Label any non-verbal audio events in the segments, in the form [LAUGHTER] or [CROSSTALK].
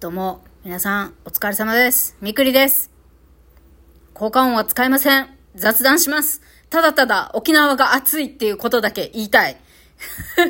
どうも、皆さん、お疲れ様です。みくりです。効果音は使いません。雑談します。ただただ沖縄が暑いっていうことだけ言いたい。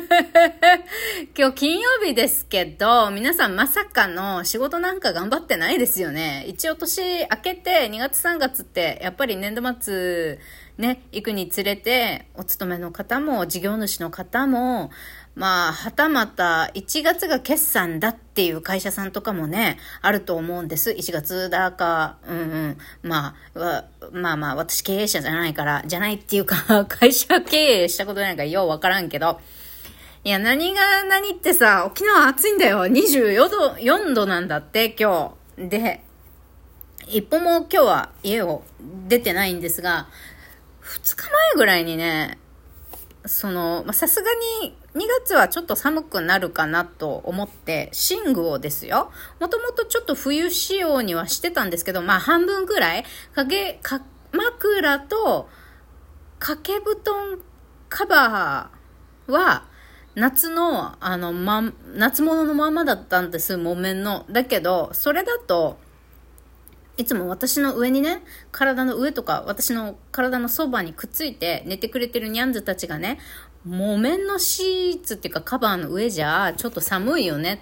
[LAUGHS] 今日金曜日ですけど、皆さんまさかの仕事なんか頑張ってないですよね。一応年明けて2月3月ってやっぱり年度末ね、行くにつれてお勤めの方も事業主の方もまあ、はたまた1月が決算だっていう会社さんとかもね、あると思うんです。1月だか、うんうん。まあ、まあまあ、私経営者じゃないから、じゃないっていうか、[LAUGHS] 会社経営したことないからようわからんけど、いや、何が何ってさ、沖縄暑いんだよ。24度、4度なんだって、今日。で、一歩も今日は家を出てないんですが、2日前ぐらいにね、その、さすがに2月はちょっと寒くなるかなと思って、寝具をですよ。もともとちょっと冬仕様にはしてたんですけど、まあ半分ぐらい、影、か、枕と掛け布団カバーは、夏の、あの、ま、夏物のままだったんです、木綿の。だけど、それだと、いつも私の上にね、体の上とか、私の体のそばにくっついて寝てくれてるニャンズたちがね、木綿のシーツっていうかカバーの上じゃ、ちょっと寒いよね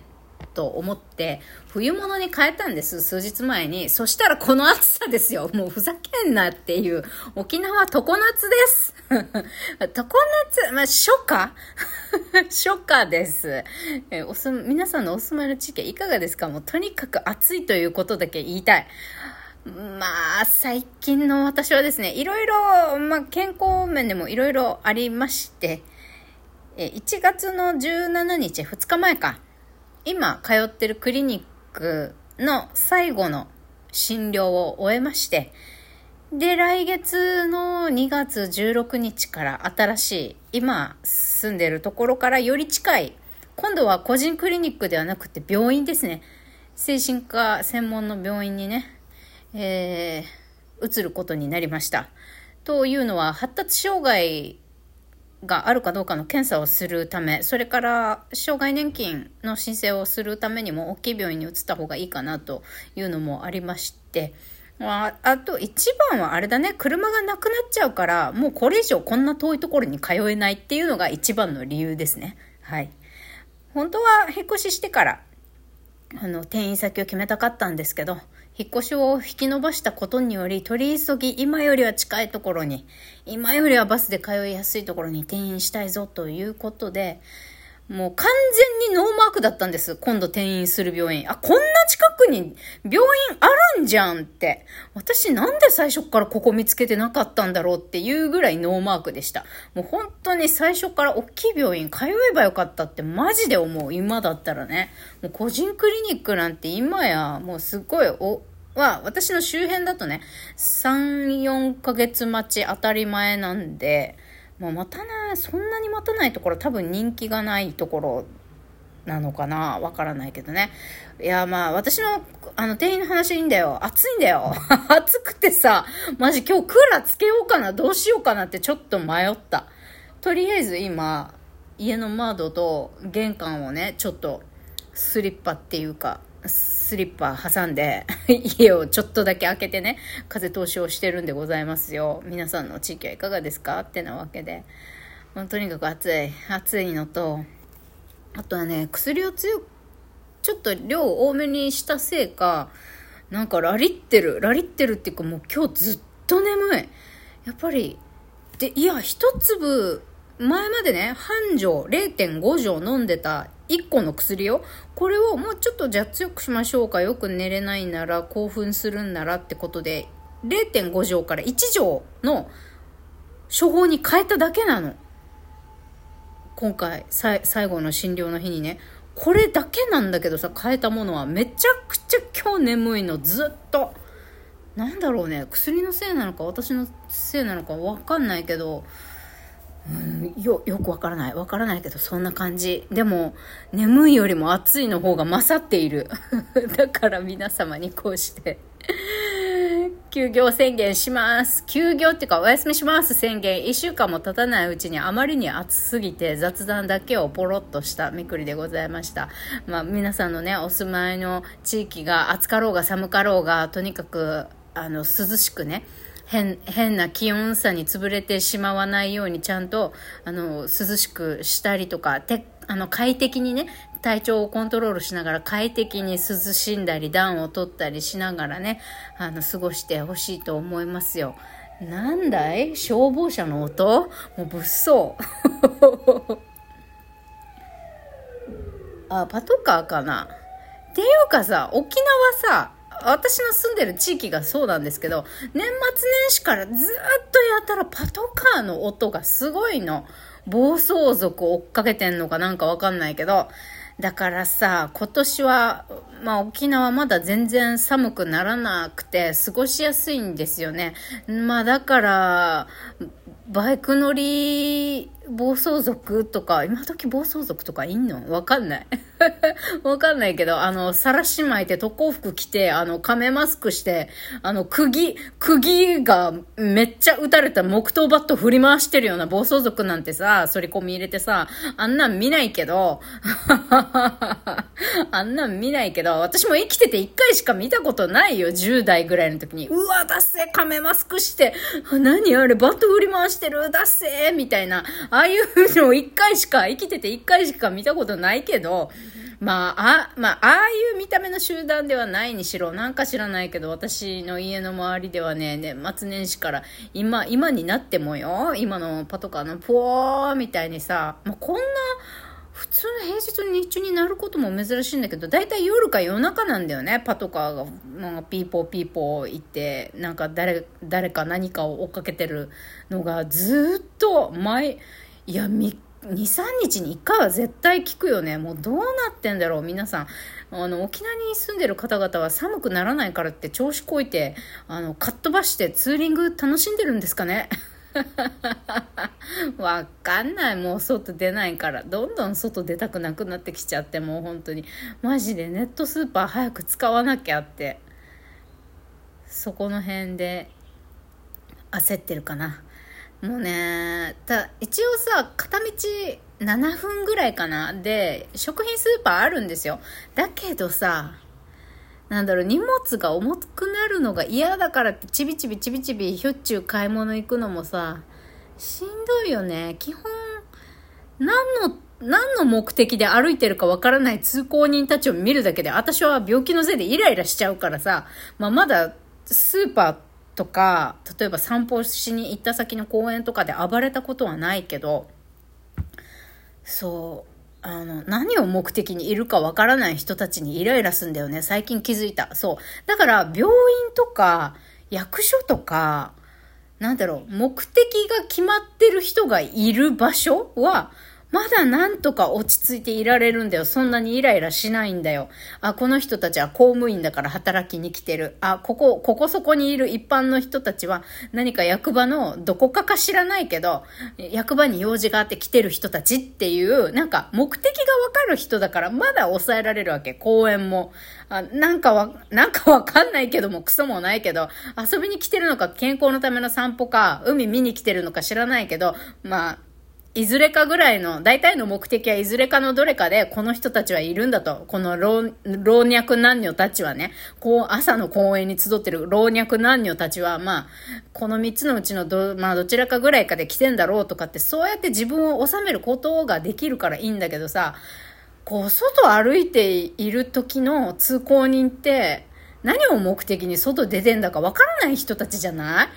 と思って、冬物に変えたんです、数日前に。そしたらこの暑さですよ。もうふざけんなっていう。沖縄常夏です。[LAUGHS] 常夏、まあ、初夏？[LAUGHS] 初夏です。えおす、皆さんのお住まいの地域はいかがですか？もうとにかく暑いということだけ言いたい。まあ、最近の私はですね、いろいろ、まあ、健康面でもいろいろありまして、え1月の17日、2日前か。今通ってるクリニックの最後の診療を終えまして、で、来月の2月16日から新しい、今住んでるところからより近い、今度は個人クリニックではなくて病院ですね。精神科専門の病院にね、えー、移ることになりました。というのは、発達障害があるかどうかの検査をするため、それから障害年金の申請をするためにも大きい病院に移った方がいいかなというのもありまして、ああと一番はあれだね、車がなくなっちゃうから、もうこれ以上こんな遠いところに通えないっていうのが一番の理由ですね。はい。本当は引っ越ししてから、あの、転院先を決めたかったんですけど、引っ越しを引き延ばしたことにより、取り急ぎ今よりは近いところに、今よりはバスで通いやすいところに転院したいぞということで、もう完全にノーマークだったんです。今度転院する病院。あ、こんな近くに病院あるんじゃんって。私なんで最初からここ見つけてなかったんだろうっていうぐらいノーマークでした。もう本当に最初から大きい病院通えばよかったってマジで思う。今だったらね。もう個人クリニックなんて今やもうすごいお、は、私の周辺だとね、3、4ヶ月待ち当たり前なんで、もう待たない、そんなに待たないところ多分人気がないところなのかな？わからないけどね。いや、まあ、私の、あの、店員の話いいんだよ。暑いんだよ。[LAUGHS] 暑くてさ、マジ今日クーラーつけようかな、どうしようかなってちょっと迷った。とりあえず今、家の窓と玄関をね、ちょっとスリッパっていうか、スリッパ挟んで [LAUGHS] 家をちょっとだけ開けてね風通しをしてるんでございますよ皆さんの地域はいかがですか？ってなわけでとにかく暑い暑いのとあとはね薬を強くちょっと量多めにしたせいかなんかラリってるラリってるっていうかもう今日ずっと眠いやっぱりでいや一粒前までね半錠0.5錠飲んでた1個の薬を、これをもうちょっとじゃあ強くしましょうか。よく寝れないなら、興奮するんならってことで、0.5錠から1錠の処方に変えただけなの。今回、最後の診療の日にね。これだけなんだけどさ、変えたものはめちゃくちゃ今日眠いの、ずっと。なんだろうね、薬のせいなのか、私のせいなのかわかんないけど、うん、よ、よくわからない。わからないけど、そんな感じ。でも、眠いよりも暑いの方が勝っている。[LAUGHS] だから皆様にこうして休業宣言します。休業っていうかお休みします宣言。一週間も経たないうちにあまりに暑すぎて雑談だけをポロッとしたみくりでございました。まあ皆さんのね、お住まいの地域が暑かろうが寒かろうが、とにかくあの涼しくね、変、変な気温差に潰れてしまわないようにちゃんと、あの、涼しくしたりとか、て、あの、快適にね、体調をコントロールしながら快適に涼しんだり暖を取ったりしながらね、あの、過ごしてほしいと思いますよ。なんだい？消防車の音？もう物騒。[LAUGHS] あ、パトカーかな？っていうかさ、沖縄さ、私の住んでる地域がそうなんですけど、年末年始からずっとやったらパトカーの音がすごいの。暴走族追っかけてんのかなんかわかんないけど、だからさ、今年は、まあ沖縄まだ全然寒くならなくて過ごしやすいんですよね。まあだから、バイク乗り暴走族とか、今時暴走族とかいんの？わかんない。[LAUGHS] わかんないけど、あの、さらし巻いて特攻服着て、あの、亀マスクして、あの、釘、釘がめっちゃ撃たれた木刀バット振り回してるような暴走族なんてさ、反り込み入れてさ、あんなん見ないけど、[LAUGHS] あんなん見ないけど、私も生きてて一回しか見たことないよ、10代ぐらいの時に。うわ、だっせ亀マスクして、何あれ、バット振り回してる、だっせみたいな。ああいうのを一回しか、生きてて一回しか見たことないけど、まあ、あ、まあ、ああいう見た目の集団ではないにしろ、なんか知らないけど、私の家の周りではね、年末年始から、今、今になってもよ、今のパトカーのポーみたいにさ、まあ、こんな、普通の平日の日中になることも珍しいんだけど、だいたい夜か夜中なんだよね。パトカーが、なんかピーポーピーポー行って、なんか誰、誰か何かを追っかけてるのがずっと前、いや、23日に1回は絶対聞くよねもうどうなってんだろう皆さんあの沖縄に住んでる方々は寒くならないからって調子こいてあのかっ飛ばしてツーリング楽しんでるんですかね [LAUGHS] わかんない。もう外出ないから。どんどん外出たくなくなってきちゃって、もう本当に。マジでネットスーパー早く使わなきゃって。そこの辺で焦ってるかな。もうね、た、一応さ、片道7分ぐらいかなで、食品スーパーあるんですよ。だけどさ、なんだろう、荷物が重くなるのが嫌だからってちびちびちびちびひょっちゅう買い物行くのもさ、しんどいよね。基本、何の、何の目的で歩いてるかわからない通行人たちを見るだけで、私は病気のせいでイライラしちゃうからさ、まあ、まだスーパーとか、例えば散歩しに行った先の公園とかで暴れたことはないけど、そう、あの、何を目的にいるかわからない人たちにイライラすんだよね。最近気づいた。そう。だから、病院とか、役所とか、なんだろう、目的が決まってる人がいる場所は、まだなんとか落ち着いていられるんだよ。そんなにイライラしないんだよ。あ、この人たちは公務員だから働きに来てる。あ、ここ、ここそこにいる一般の人たちは何か役場のどこかか知らないけど、役場に用事があって来てる人たちっていう、なんか目的がわかる人だからまだ抑えられるわけ。公園も。あなんかわ、なんかわかんないけども、クソもないけど、遊びに来てるのか、健康のための散歩か、海見に来てるのか知らないけど、まあ、いずれかぐらいの、大体の目的はいずれかのどれかで、この人たちはいるんだと。この老、若男女たちはね、こう、朝の公園に集ってる老若男女たちは、まあ、この三つのうちのど、まあ、どちらかぐらいかで来てんだろうとかって、そうやって自分を収めることができるからいいんだけどさ、こう、外歩いている時の通行人って、何を目的に外出てんだかわからない人たちじゃない？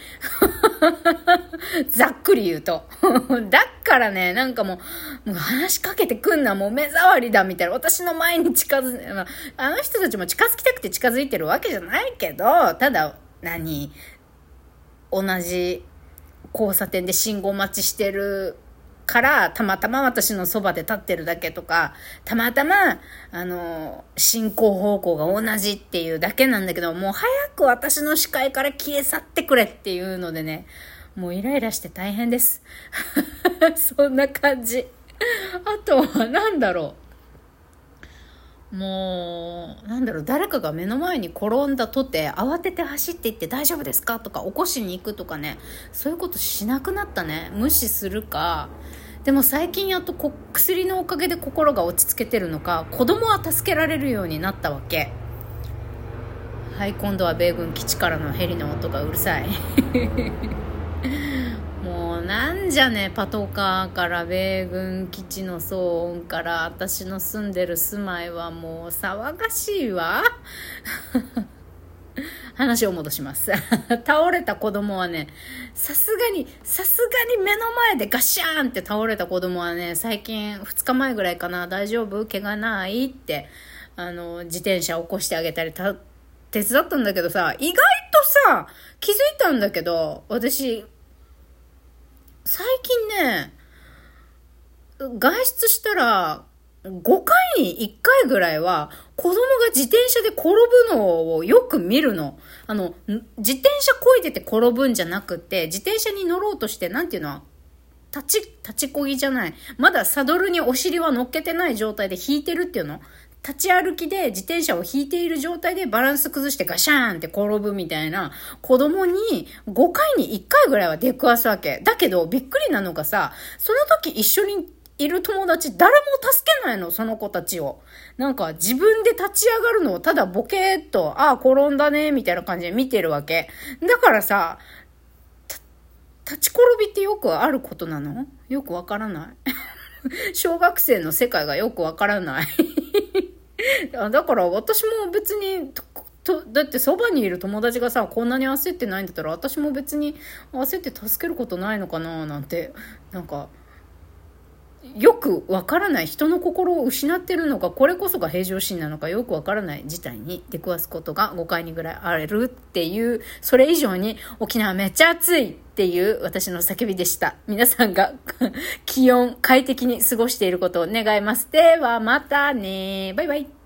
[LAUGHS] ざっくり言うと。[LAUGHS] だからね、なんかもう、もう話しかけてくんな、もう目障りだみたいな。私の前に近づ、あの人たちも近づきたくて近づいてるわけじゃないけど、ただ、何？同じ交差点で信号待ちしてるからたまたま私のそばで立ってるだけとか、たまたま、あの、進行方向が同じっていうだけなんだけど、もう早く私の視界から消え去ってくれっていうのでね、もうイライラして大変です。[LAUGHS] そんな感じ。あとは何だろう。もう、なんだろう、誰かが目の前に転んだとて、慌てて走っていって大丈夫ですかとか起こしに行くとかね、そういうことしなくなったね。無視するか、でも最近やっとこ薬のおかげで心が落ち着けてるのか、子供は助けられるようになったわけ。はい、今度は米軍基地からのヘリの音がうるさい [LAUGHS] もう。なんじゃねパトカーから米軍基地の騒音から私の住んでる住まいはもう騒がしいわ話を戻します。[LAUGHS] 倒れた子供はねさすがにさすがに目の前でガシャーンって倒れた子供はね最近2日前ぐらいかな大丈夫？怪我ないってあの自転車起こしてあげたり手伝ったんだけどさ意外とさ気づいたんだけど私最近ね、外出したら、5回に1回ぐらいは、子供が自転車で転ぶのをよく見るの。あの、自転車こいでて転ぶんじゃなくて、自転車に乗ろうとして、なんていうの立ち、立ちこぎじゃない。まだサドルにお尻は乗っけてない状態で引いてるっていうの立ち歩きで自転車を引いている状態でバランス崩してガシャーンって転ぶみたいな子供に5回に1回ぐらいは出くわすわけ。だけどびっくりなのがさ、その時一緒にいる友達誰も助けないの、その子たちを。なんか自分で立ち上がるのをただボケーっと、ああ、転んだね、みたいな感じで見てるわけ。だからさ、立ち転びってよくあることなの？よくわからない。[LAUGHS] 小学生の世界がよくわからない [LAUGHS] だから私も別に、とだってそばにいる友達がさこんなに焦ってないんだったら私も別に焦って助けることないのかななんてなんかよくわからない人の心を失ってるのかこれこそが平常心なのかよくわからない事態に出くわすことが5回にぐらいあるっていうそれ以上に沖縄めっちゃ暑いっていう私の叫びでした。皆さんが [LAUGHS] 気温快適に過ごしていることを願います。ではまたね。バイバイ。